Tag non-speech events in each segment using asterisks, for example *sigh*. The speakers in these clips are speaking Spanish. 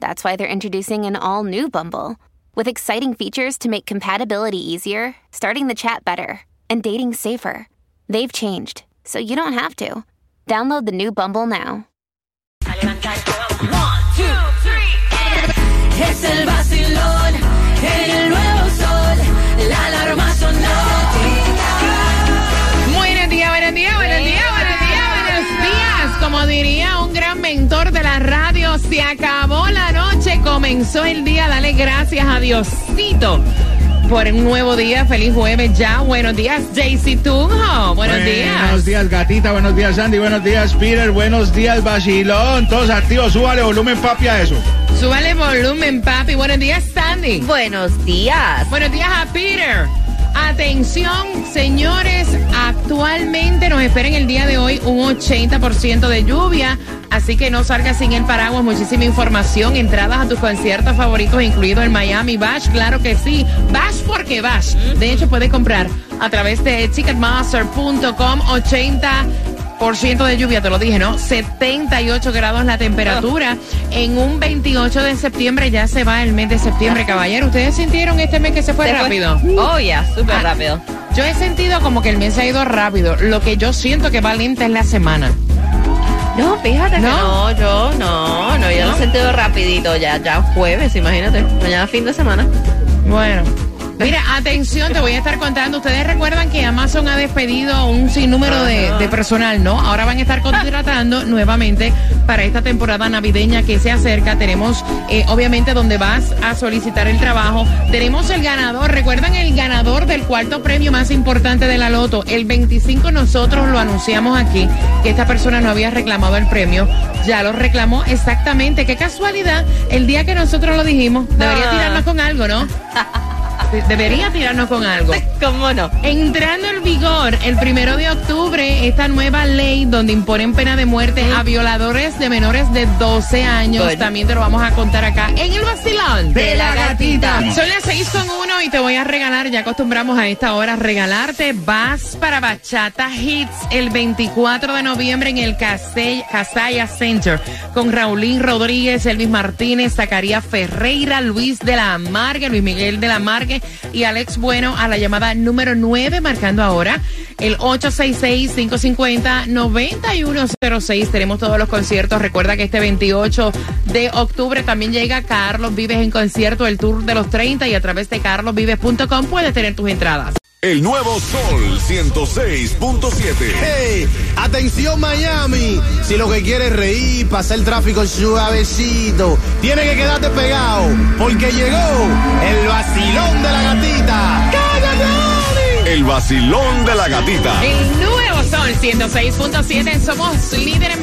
that's why they're introducing an all new Bumble with exciting features to make compatibility easier, starting the chat better, and dating safer. They've changed, so you don't have to. Download the new Bumble now. Es el vacilón el nuevo sol. La alarma sonó. Buenos días, buenos días, buenos días, buenos días, buenos días. Como diría un gran mentor de la radio, se acabó comenzó el día. Dale gracias a Diosito por un nuevo día. Feliz jueves ya. Buenos días, JC Tunjo. Buenos días. Buenos días, gatita. Buenos días, Sandy. Buenos días, Peter. Buenos días, Basilón. Todos activos. Súbale volumen, papi, a eso. Súbale volumen, papi. Buenos días, Sandy. Buenos días. Buenos días a Peter. Atención, señores, actualmente nos espera en el día de hoy un 80% de lluvia, así que no salgas sin el paraguas. Muchísima información, entradas a tus conciertos favoritos, incluido el Miami Bash, claro que sí. Bash porque Bash. De hecho, puedes comprar a través de ticketmaster.com 80 por ciento de lluvia, te lo dije, ¿no? 78 grados la temperatura. En un 28 de septiembre ya se va el mes de septiembre, caballero. ¿Ustedes sintieron este mes que se fue rápido? Oh, ya, súper Ah. rápido. Yo he sentido como que el mes se ha ido rápido. Lo que yo siento que va lenta es la semana. No, fíjate ¿No? que no, yo no, no, yo ¿No? lo he sentido rapidito, ya, ya jueves, imagínate, mañana fin de semana. Bueno. Mira, atención, te voy a estar contando. Ustedes recuerdan que Amazon ha despedido un sinnúmero de, de personal, ¿no? Ahora van a estar contratando *laughs* nuevamente para esta temporada navideña que se acerca. Tenemos, eh, obviamente, donde vas a solicitar el trabajo. Tenemos el ganador. ¿Recuerdan el ganador del cuarto premio más importante de la Loto? El 25 nosotros lo anunciamos aquí, que esta persona no había reclamado el premio. Ya lo reclamó exactamente. Qué casualidad. El día que nosotros lo dijimos, debería Ah. tirarnos con algo, ¿no? *laughs* De- Debería tirarnos con algo. *laughs* ¿Cómo no? Entrando en vigor el primero de octubre esta nueva ley donde imponen pena de muerte a violadores de menores de 12 años. Bueno. También te lo vamos a contar acá en el vacilón De la gatita. Son las 6 con uno y te voy a regalar, ya acostumbramos a esta hora regalarte. Vas para Bachata Hits el 24 de noviembre en el Casaya Center con Raulín Rodríguez, Elvis Martínez, Zacarías Ferreira, Luis de la Margue, Luis Miguel de la Margue y Alex Bueno a la llamada número 9, marcando ahora el 866-550-9106. Tenemos todos los conciertos. Recuerda que este 28 de octubre también llega Carlos Vives en concierto, el Tour de los 30 y a través de carlosvives.com puedes tener tus entradas. El nuevo Sol 106.7. Hey, atención Miami, si lo que quieres es reír, pasar el tráfico suavecito, tiene que quedarte pegado, porque llegó el vacilón de la gatita. ¡Cállate! El vacilón de la gatita. El nuevo Sol 106.7. Somos líder en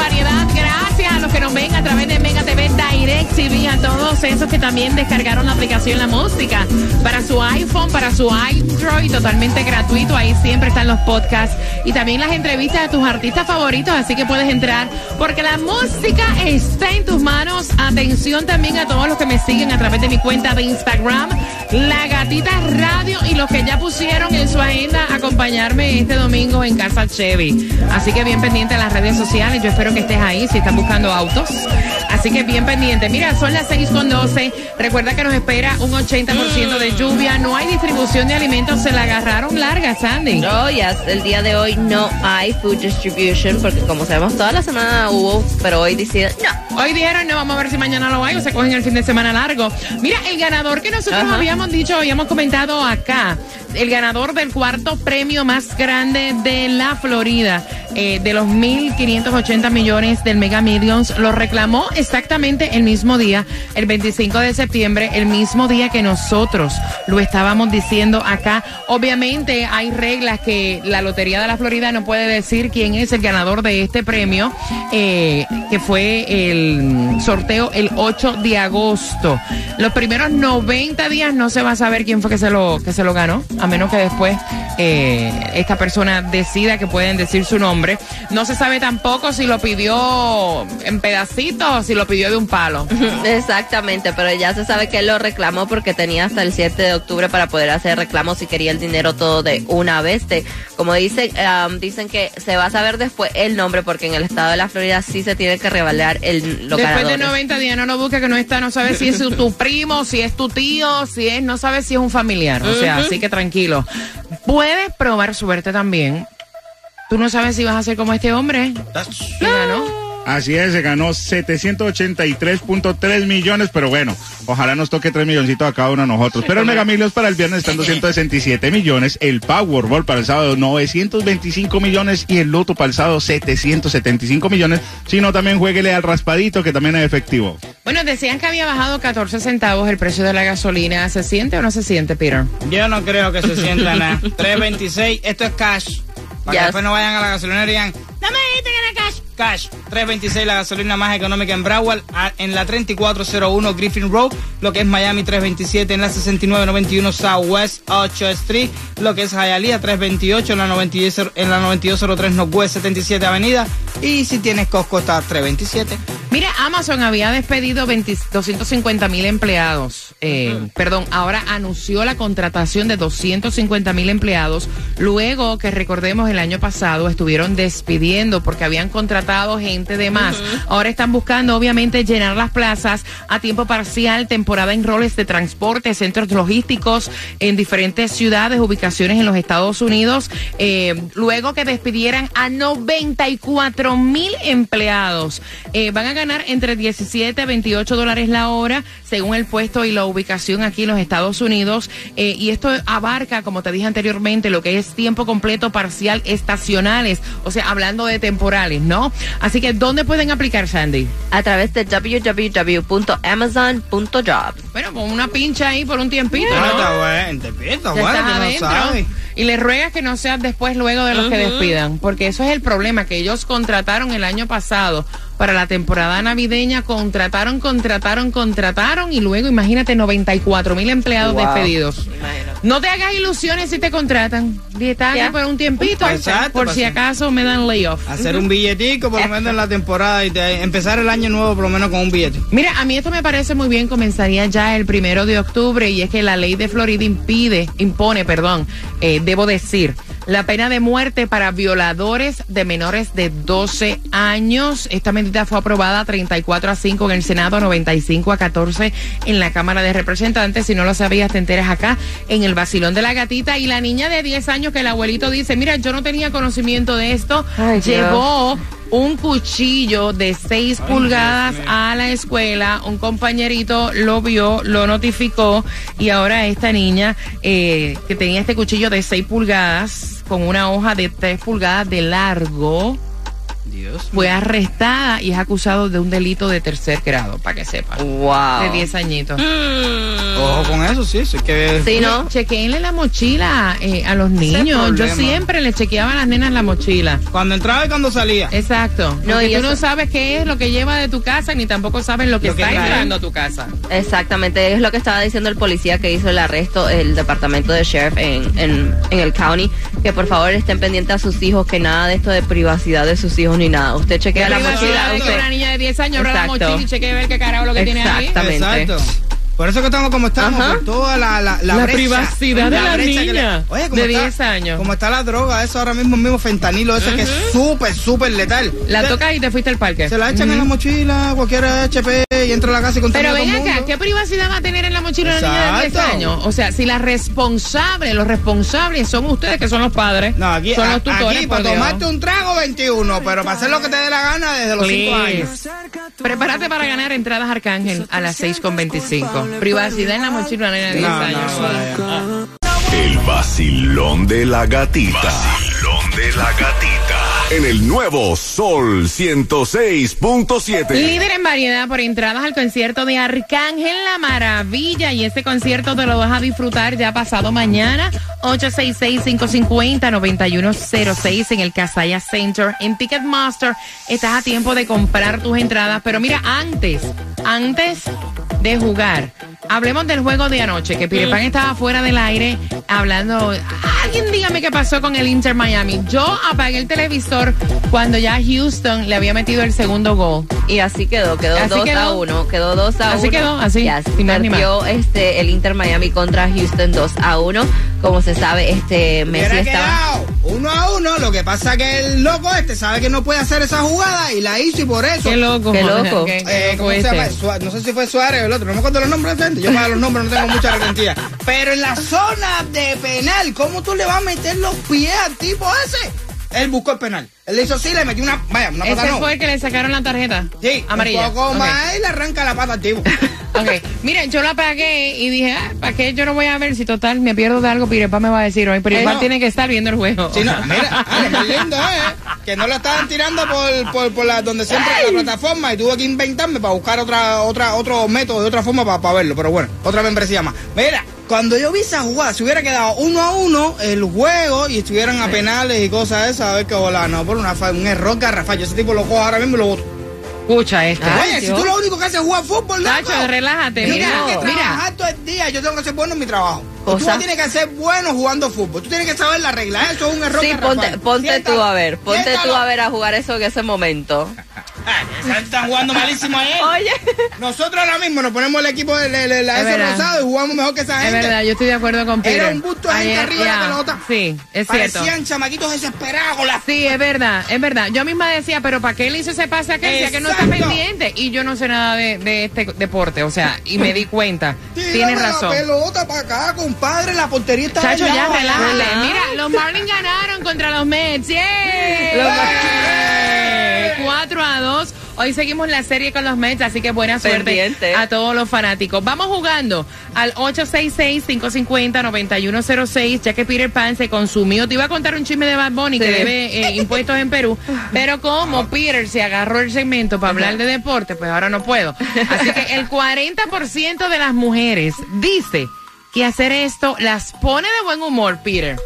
Gracias a los que nos ven a través de Mega TV Direct TV, a todos esos que también descargaron la aplicación La Música para su iPhone, para su Android, totalmente gratuito. Ahí siempre están los podcasts y también las entrevistas de tus artistas favoritos. Así que puedes entrar porque la música está en tus manos. Atención también a todos los que me siguen a través de mi cuenta de Instagram, La Gatita Radio y los que ya pusieron en su agenda acompañarme este domingo en Casa Chevy. Así que bien pendiente a las redes sociales. Yo espero que estés ahí si están buscando autos. Así que bien pendiente. Mira, son las 6 con 12. Recuerda que nos espera un 80% de lluvia. No hay distribución de alimentos. Se la agarraron larga, Sandy. Oh, yes, el día de hoy no hay food distribution, porque como sabemos, toda la semana hubo, pero hoy deciden, no. Hoy dijeron, no, vamos a ver si mañana lo hay o se cogen el fin de semana largo. Mira, el ganador que nosotros Ajá. habíamos dicho, habíamos comentado acá, el ganador del cuarto premio más grande de la Florida. eh, de los 1.580 millones del Mega Millions lo reclamó exactamente el mismo día, el 25 de septiembre, el mismo día que nosotros lo estábamos diciendo acá. Obviamente hay reglas que la Lotería de la Florida no puede decir quién es el ganador de este premio, eh, que fue el sorteo el 8 de agosto. Los primeros 90 días no se va a saber quién fue que se lo, que se lo ganó, a menos que después eh, esta persona decida que pueden decir su nombre. No se sabe tampoco si lo pidió en pedacitos o si lo pidió de un palo. *laughs* Exactamente, pero ya se sabe que él lo reclamó porque tenía hasta el 7 de octubre para poder hacer reclamo si quería el dinero todo de una vez. De- como dicen, um, dicen que se va a saber después el nombre porque en el estado de la Florida sí se tiene que revelar el, los Después de ganadores. 90 días no lo busca que no está, no sabe si es tu- tu primo, si es tu tío, si es, no sabe si es un familiar. O sea, así que tranquilo. Puedes probar suerte también. Tú no sabes si vas a ser como este hombre. ganó. Así es, se ganó 783.3 millones, pero bueno, ojalá nos toque 3 milloncitos a cada uno de nosotros. Pero el Mega Millions para el viernes están 267 millones, el Powerball para el sábado 925 millones y el Loto para el sábado 775 millones. Si no, también jueguele al raspadito que también es efectivo. Bueno, decían que había bajado 14 centavos el precio de la gasolina. ¿Se siente o no se siente, Peter? Yo no creo que se sienta nada. *laughs* 326, esto es cash. Para Yes. que después no vayan a la gasolinera y digan, no me dijiste que era cash. Cash. 326, la gasolina más económica en Broward, en la 3401 Griffin Road, lo que es Miami 327, en la 6991 Southwest 8 Street, lo que es Hialeah 328, en la, 92, en la 9203 Northwest 77 Avenida, y si tienes Costco está 327. Mira, Amazon había despedido 20 250 mil empleados. Eh, Perdón, ahora anunció la contratación de 250 mil empleados. Luego que recordemos el año pasado estuvieron despidiendo porque habían contratado gente de más. Ahora están buscando obviamente llenar las plazas a tiempo parcial, temporada en roles de transporte, centros logísticos en diferentes ciudades, ubicaciones en los Estados Unidos. Eh, luego que despidieran a 94 mil empleados. Eh, van a ganar entre 17 a 28 dólares la hora, según el puesto y la ubicación aquí en los Estados Unidos. Eh, y esto abarca, como te dije anteriormente, lo que es tiempo completo, parcial, estacionales. O sea, hablando de temporales, ¿no? Así que, ¿dónde pueden aplicar, Sandy? A través de www.amazon.job. Bueno, con una pincha ahí por un tiempito, Ah, ¿no? está bueno, te bueno, no sabes. Y les ruegas que no seas después luego de los que despidan, porque eso es el problema, que ellos contrataron el año pasado para la temporada navideña, contrataron, contrataron, contrataron y luego imagínate 94 mil empleados Wow. despedidos. No te hagas ilusiones si te contratan. Dietarme Ya. por un tiempito, Exacto, por pues si acaso me dan layoff. Hacer un billetico por lo menos en la temporada y te- empezar el año nuevo por lo menos con un billete. Mira, a mí esto me parece muy bien, comenzaría ya el primero de octubre y es que la ley de Florida impide, impone, perdón, eh, debo decir, la pena de muerte para violadores de menores de 12 años. Esta medida fue aprobada 34 a 5 en el Senado, 95 a 14 en la Cámara de Representantes. Si no lo sabías, te enteras acá en el vacilón de la gatita. Y la niña de 10 años que el abuelito dice, mira, yo no tenía conocimiento de esto, Ay, llevó un cuchillo de 6 pulgadas a la escuela, un compañerito lo vio, lo notificó y ahora esta niña eh, que tenía este cuchillo de 6 pulgadas con una hoja de 3 pulgadas de largo Dios. fue arrestada y es acusado de un delito de tercer grado, para que sepa. Wow. De 10 añitos. Ojo con eso, sí, sí que... Sí, ¿no? Chequeenle la mochila eh, a los niños. Yo siempre le chequeaba a las nenas la mochila. Cuando entraba y cuando salía. Exacto. No, Porque y tú eso- no sabes qué es lo que lleva de tu casa, ni tampoco sabes lo que Lo que está entrando a tu casa. Exactamente, es lo que estaba diciendo el policía que hizo el arresto, el departamento de sheriff en, en, en el county, que por favor estén pendientes a sus hijos, que nada de esto de privacidad de sus hijos ni nada. Usted chequea la mochila, de que usted- una niña de 10 años abra la Exacto. mochila y chequee a ver qué carajo lo que tiene ahí. Exactamente. Exacto. Por eso que estamos como estamos, Ajá. por toda la, la, la, La brecha. privacidad de la niña Oye, como de está- 10 años. Como está la droga, eso ahora mismo, mismo fentanilo, ese que es súper, súper letal. La tocas y te fuiste al parque. Se la echan en la mochila, cualquier HP, y entra a la casa y contamina Pero ven acá, mundo. ¿qué privacidad va a tener en la mochila una niña de 10 Exacto. años? O sea, si la responsable, los responsables son ustedes que son los padres, No, aquí, son los tutores, aquí para tomarte un trago 21, pero para hacer lo que te dé la gana desde los 5 Please. años. Prepárate para ganar entradas Arcángel a las 6.25. Privacidad en la mochila nena de 10 No, años. no. El vacilón de la gatita. Vacilón de la gatita. En el nuevo Sol 106.7. Líder en variedad por entradas al concierto de Arcángel La Maravilla. Y este concierto te lo vas a disfrutar ya pasado mañana. 866-550-9106 en el Casaya Center. En Ticketmaster estás a tiempo de comprar tus entradas. Pero mira, antes, antes de jugar. Hablemos del juego de anoche, que Peter Pan estaba fuera del aire hablando. Alguien dígame qué pasó con el Inter Miami. Yo apagué el televisor cuando ya Houston le había metido el segundo gol. Y así quedó, quedó Así 2 quedó. a 1, quedó 2 a 1. Así quedó, así, Yes, más ni perdió este, el Inter Miami contra Houston 2 a 1. Como se sabe, este Messi estaba... uno a uno, lo que pasa que el loco este sabe que no puede hacer esa jugada y la hizo y por eso. Qué loco. Qué loco. qué- qué Eh, loco ¿Cómo se este. llama? Sua- No sé si fue Suárez o el otro, no me acuerdo los nombres de frente. Yo para los nombres no tengo mucha garantía. Pero en la zona de penal, ¿cómo tú le vas a meter los pies al tipo ese? Él buscó el penal. Él le hizo así, le metió una. Vaya, una pata Ese no. fue el que le sacaron la tarjeta Sí, amarilla. un poco Ok. más y le arranca la pata al tipo. *laughs* Ok, miren, yo lo apagué y dije, ah, ¿para qué yo no voy a ver si total me pierdo de algo? Pirepa me va a decir hoy, Pirepa Eh, no. tiene que estar viendo el juego. Sí, no, mira, ah, más lindo es que no lo estaban tirando por, por, por la, donde siempre la plataforma y tuve que inventarme para buscar otra, otra, otro método de otra forma para, verlo. Pero bueno, otra membresía más. Mira, cuando yo vi esa jugada, si hubiera quedado uno a uno el juego y estuvieran a penales y cosas de esas, a ver qué volaba. No, por una, un error garrafal. Yo ese tipo lo cojo ahora mismo y lo boto. Escucha este. Oye, si tú lo único que haces es jugar fútbol, loco. Tacho, relájate, Yo mira, tengo que mira. todo el día, yo tengo que ser bueno en mi trabajo. Tú Cosa. no tienes que ser bueno jugando fútbol. Tú tienes que saber la regla. Eso es un error Sí, ponte, ponte tú a ver, ponte tú a ver a jugar eso en ese momento. Ay, esa gente está jugando malísimo a él. Oye, Nosotros ahora mismo nos ponemos el equipo de, de la Es S verdad. rosado y jugamos mejor que esa Es gente. verdad, yo estoy de acuerdo con Peter. Era un busto de gente arriba de la pelota. Sí, es cierto. Parecían chamaquitos desesperados con la Sí, es verdad, es verdad. Yo misma decía, pero ¿para qué le hizo ese pase a aquel? Aquel no está pendiente. Y yo no sé nada de, de este deporte, o sea, y me di cuenta. Tienes la razón. pelota para acá, compadre. La portería está Chacho, ya allá. Mira, los Marlins ganaron contra los Mets. ¡Yay! Los ¡Yay! 4 a 2. Hoy seguimos la serie con los Mets, así que buena suerte Pendiente. a todos los fanáticos. Vamos jugando al 866-550-9106, ya que Peter Pan se consumió. Te iba a contar un chisme de Bad Bunny que debe eh, impuestos en Perú, *laughs* pero como Peter se agarró el segmento para hablar de deporte, pues ahora no puedo. Así que el 40% de las mujeres dice que hacer esto las pone de buen humor, Peter.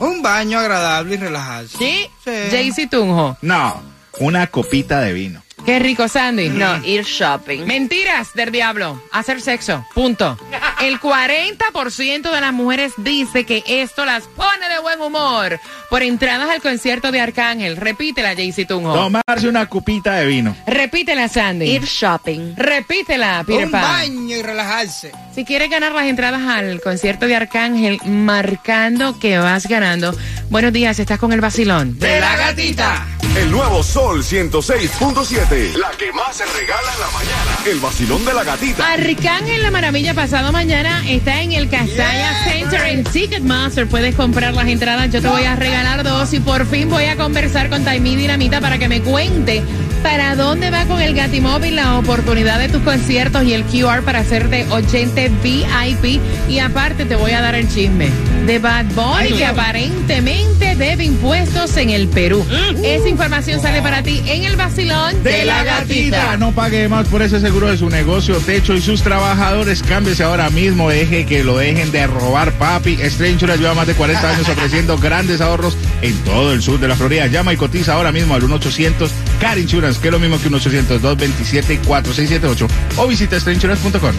Un baño agradable y relajarse. ¿Sí? Sí. Jaycee Tunjo. No, una copita de vino. Qué rico, Sandy. no, ir shopping. Mentiras del diablo. Hacer sexo. Punto. El 40% de las mujeres dice que esto las pone de buen humor por entradas al concierto de Arcángel. Repítela, Jaycee Tunjo. Tomarse una copita de vino. Repítela, Sandy. Ir shopping. Repítela, Peter Un Pan. baño y relajarse. Si quieres ganar las entradas al concierto de Arcángel, marcando que vas ganando. Buenos días, estás con el vacilón. De la gatita. El nuevo Sol 106.7. La que más se regala en la mañana. El vacilón de la gatita. Arcángel La Maravilla pasado mañana está en el Casaya Center en Ticketmaster. Puedes comprar las entradas. Yo te voy a regalar dos y por fin voy a conversar con Taimí Dinamita para que me cuente para dónde va con el Gatimóvil la oportunidad de tus conciertos y el QR para hacerte 80 VIP. Y aparte te voy a dar el chisme de Bad Bunny que aparentemente debe impuestos en el Perú. *gasps* Esa información sale para ti en el vacilón de la gatita. No pague más por ese seguro de su negocio, techo y sus trabajadores. Cámbiese ahora mismo, deje que lo dejen de robar, papi. Strange Insurance lleva más de 40 años *laughs* ofreciendo grandes ahorros en todo el sur de la Florida. Llama y cotiza ahora mismo al 1-800 Car Insurance, que es lo mismo que un 800-227-4678 o visita strangeinsurance.com.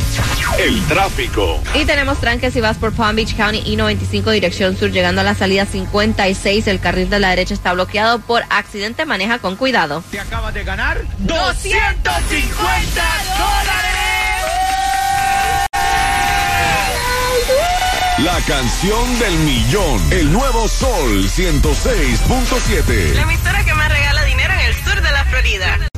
El tráfico. Y tenemos tranques si vas por Palm Beach County y 95 dirección sur llegando a la salida 56. El carril de la derecha está bloqueado por accidente. Maneja con cuidado. Te acabas de ganar 250 La canción del millón. El nuevo Sol 106.7. emisora que más regala dinero en el sur de la Florida.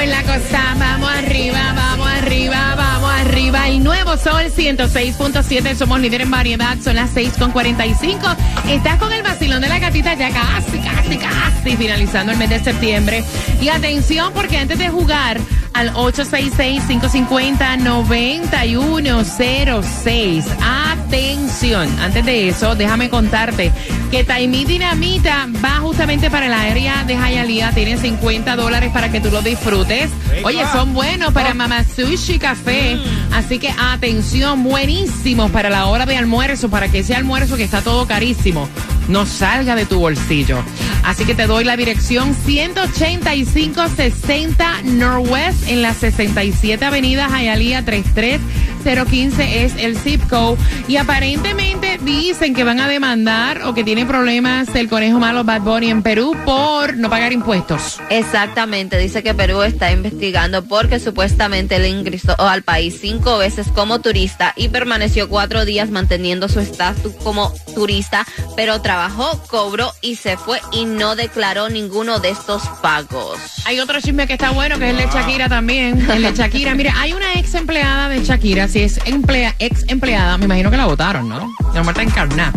Es la cosa, vamos arriba, vamos arriba, vamos arriba. El nuevo Sol 106.7, somos líder en variedad, son las 6.45. Estás con el vacilón de la gatita ya casi, casi, casi finalizando el mes de septiembre. Y atención, porque antes de jugar al 866-550-9106, atención, antes de eso, déjame contarte que Taimí Dinamita va justamente para el área de Hialeah, tienen 50 dólares para que tú lo disfrutes. Oye, son buenos para Mama Sushi Café. Así que atención, buenísimos para la hora de almuerzo, para que ese almuerzo que está todo carísimo no salga de tu bolsillo. Así que te doy la dirección 18560 Northwest en la 67 Avenida Hialeah 33015 es el zip code. Y aparentemente dicen que van a demandar o que tiene problemas el conejo malo Bad Bunny en Perú por no pagar impuestos. Exactamente, dice que Perú está investigando porque supuestamente él ingresó al país cinco veces como turista y permaneció cuatro días manteniendo su estatus como turista, pero trabajó, cobró y se fue y no declaró ninguno de estos pagos. Hay otro chisme que está bueno, que es el de Shakira también. El de Shakira. Mira, hay una ex empleada de Shakira, si es emplea, ex empleada, me imagino que la votaron, ¿no? La muerta encarnada.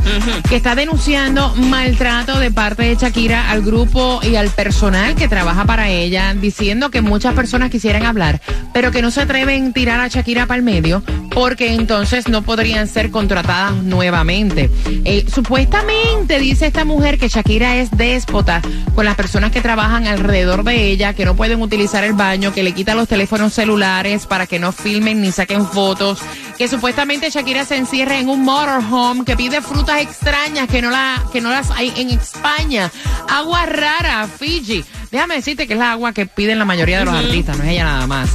Que está denunciando maltrato de parte de Shakira al grupo y al personal que trabaja para ella, diciendo que muchas personas quisieran hablar, pero que no se atreven a tirar a Shakira para el medio, porque entonces no podrían ser contratadas nuevamente. Eh, supuestamente dice esta mujer que Shakira es déspota con las personas que trabajan alrededor de ella, que no pueden utilizar el baño, que le quita los teléfonos celulares para que no filmen ni saquen fotos, que supuestamente Shakira se encierra en un motorhome, que pide frutas extrañas que no, la, que no las hay en España, agua rara, Fiji. Déjame decirte que es la agua que piden la mayoría de los artistas, no es ella nada más.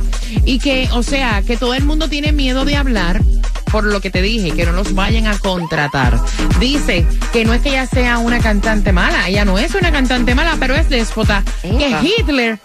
Y que, o sea, que todo el mundo tiene miedo de hablar por lo que te dije, que no los vayan a contratar. Dice que no es que ella sea una cantante mala, ella no es una cantante mala, pero es déspota. Que. Hitler,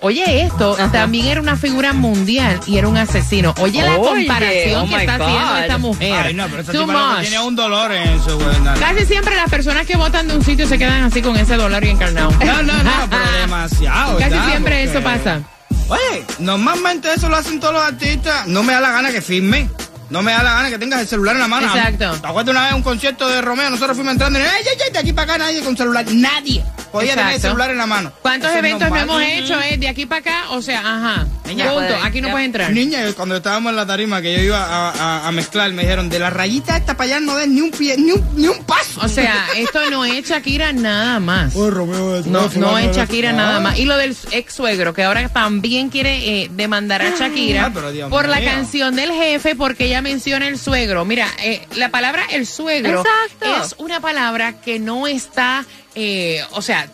oye esto, también era una figura mundial y era un asesino. Oye la comparación oh que está haciendo esta mujer. Ay, no, pero Too much. tiene un dolor en eso, güey. No, Casi siempre las personas que votan de un sitio se quedan así con ese dolor y encarnado. no, no, no, pero *laughs* demasiado. Casi ya, siempre porque- eso pasa. Oye, normalmente eso lo hacen todos los artistas. No me da la gana que firmen. No me da la gana que tengas el celular en la mano. Exacto. ¿Te acuerdas una vez en un concierto de Romeo? Nosotros fuimos entrando y ¡ay, ay, ay! De aquí para acá nadie con celular. Nadie podía tener el celular en la mano. ¿Cuántos Eso eventos no hemos hecho eh, de aquí para acá? O sea, ajá. Niña, Punto. puede- Aquí no ya. puedes entrar. Niña, cuando estábamos en la tarima que yo iba a, a- a mezclar, me dijeron, de la rayita esta para allá no des ni un pie, ni un, ni un paso. O sea, *laughs* esto no es Shakira nada más. Romeo, No, no es Shakira Ah. nada más. Y lo del ex suegro, que ahora también quiere eh, demandar a Shakira Ah, pero Dios por la mío. canción del jefe, porque ella menciona el suegro. Mira, eh, la palabra el suegro Exacto. es una palabra que no está, eh, o sea,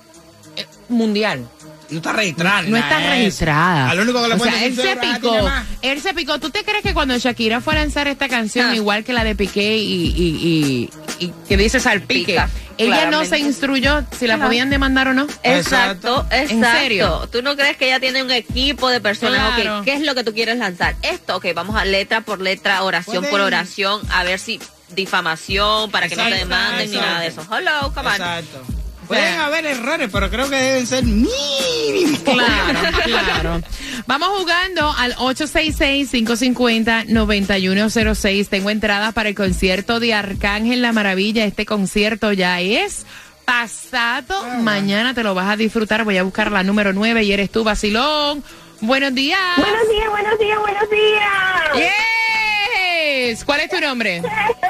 eh, mundial. No está registrada. No está registrada. Al único que le o sea, él se ah, picó. Él se picó. ¿Tú te crees que cuando Shakira fue a lanzar esta canción, Ah. igual que la de Piqué y, y, y, y que dice salpique, Pica, ella no se instruyó si la Ajá. podían demandar o no? Exacto, exacto. ¿En serio? ¿Tú no crees que ella tiene un equipo de personas? Claro. Ok, ¿qué es lo que tú quieres lanzar? Esto, ok, vamos a letra por letra, oración por oración, a ver si difamación para que no te Exacto, demanden ni nada de eso. Hello, come on. Exacto. Pueden haber errores, pero creo que deben ser mínimos. Claro, claro. Vamos jugando al 866-550-9106. Tengo entradas para el concierto de Arcángel La Maravilla. Este concierto ya es pasado. Mañana te lo vas a disfrutar. Voy a buscar la número 9 y eres tú, Basilón. Buenos días. Buenos días, buenos días, buenos días. ¿Cuál es tu nombre?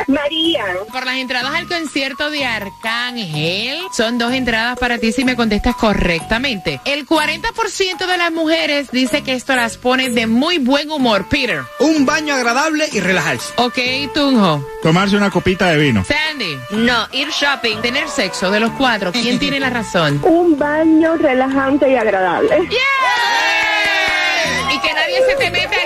María. Por las entradas al concierto de Arcángel, son dos entradas para ti si me contestas correctamente. El 40% de las mujeres dice que esto las pone de muy buen humor, Peter. Un baño agradable y relajarse. Ok, Tunjo. Tomarse una copita de vino. Sandy. No, ir shopping. Tener sexo de los cuatro. ¿Quién tiene la razón? Un baño relajante y agradable. Y que nadie se te meta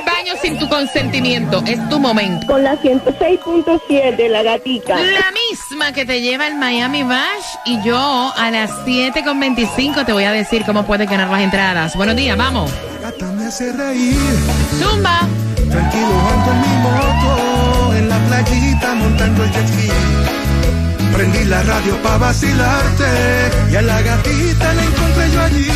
sin tu consentimiento. Es tu momento. Con la 106.7, la gatica. La misma que te lleva el Miami Bash y yo a las 7.25 te voy a decir cómo puedes ganar las entradas. Buenos días, vamos. Gata me hace reír, Zumba. tranquilo ando en mi moto, en la playita montando el jet ski. Prendí la radio pa' vacilarte y a la gatita la encontré yo allí.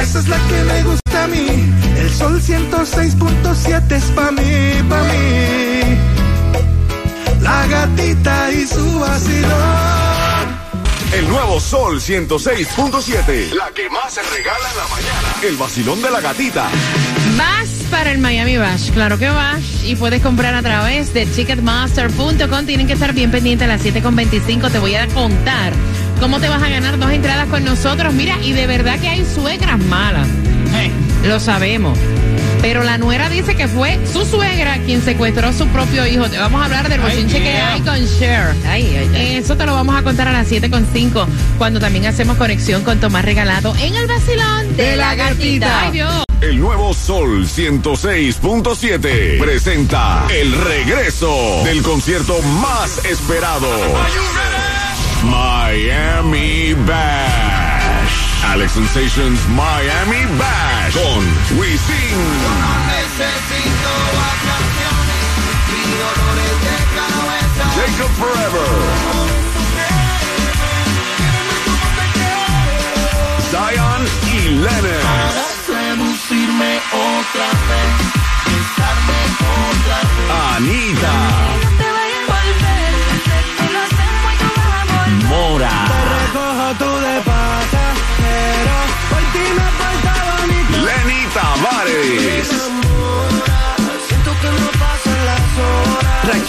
Esa es la que me gusta a mí, el sol 106.7 es pa' mí, pa' mí. La gatita y su vacilón. El nuevo Sol 106.7. La que más se regala en la mañana. El vacilón de la gatita. Vas para el Miami Bash, claro que vas. Y puedes comprar a través de Ticketmaster.com. Tienen que estar bien pendientes a las 7.25. Te voy a contar cómo te vas a ganar dos entradas con nosotros. Mira, y de verdad que hay suegras malas. Lo sabemos. Pero la nuera dice que fue su suegra quien secuestró a su propio hijo. Te vamos a hablar del bochinche que hay con Cher. Eso te lo vamos a contar a las 7.5 cuando también hacemos conexión con Tomás Regalado en el vacilón de, la gatita. Ay, Dios. El nuevo Sol 106.7 presenta el regreso del concierto más esperado. Miami Bash. Alex Sensations Miami Bash con Wisin. Jacob Forever. Zion y Lennox. Anita.